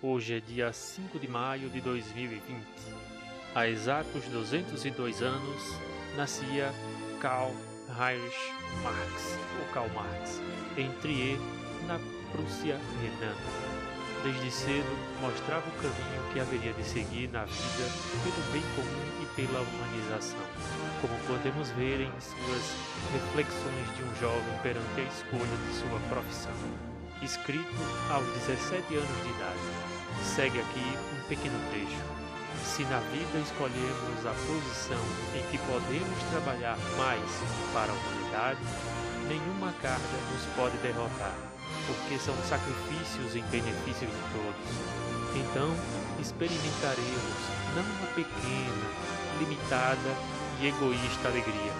Hoje é dia 5 de maio de 2020. Há exatos 202 anos, nascia Karl Heinrich Marx, ou Karl Marx, em Trier, na Prússia Renan. Desde cedo mostrava o caminho que haveria de seguir na vida pelo bem comum e pela humanização, como podemos ver em suas reflexões de um jovem perante a escolha de sua profissão. Escrito aos 17 anos de idade. Segue aqui um pequeno trecho. Se na vida escolhemos a posição em que podemos trabalhar mais para a humanidade, nenhuma carga nos pode derrotar, porque são sacrifícios em benefício de todos. Então, experimentaremos não uma pequena, limitada e egoísta alegria,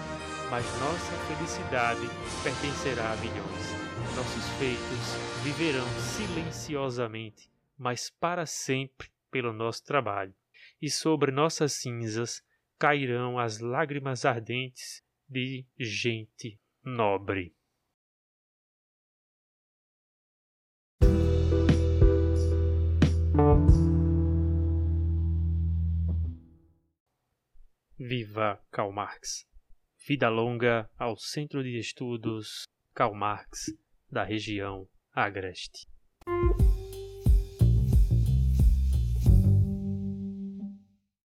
mas nossa felicidade pertencerá a milhões. Nossos feitos viverão silenciosamente, mas para sempre pelo nosso trabalho, e sobre nossas cinzas cairão as lágrimas ardentes de gente nobre. Viva Karl Marx! Vida longa ao Centro de Estudos Karl Marx da região Agreste.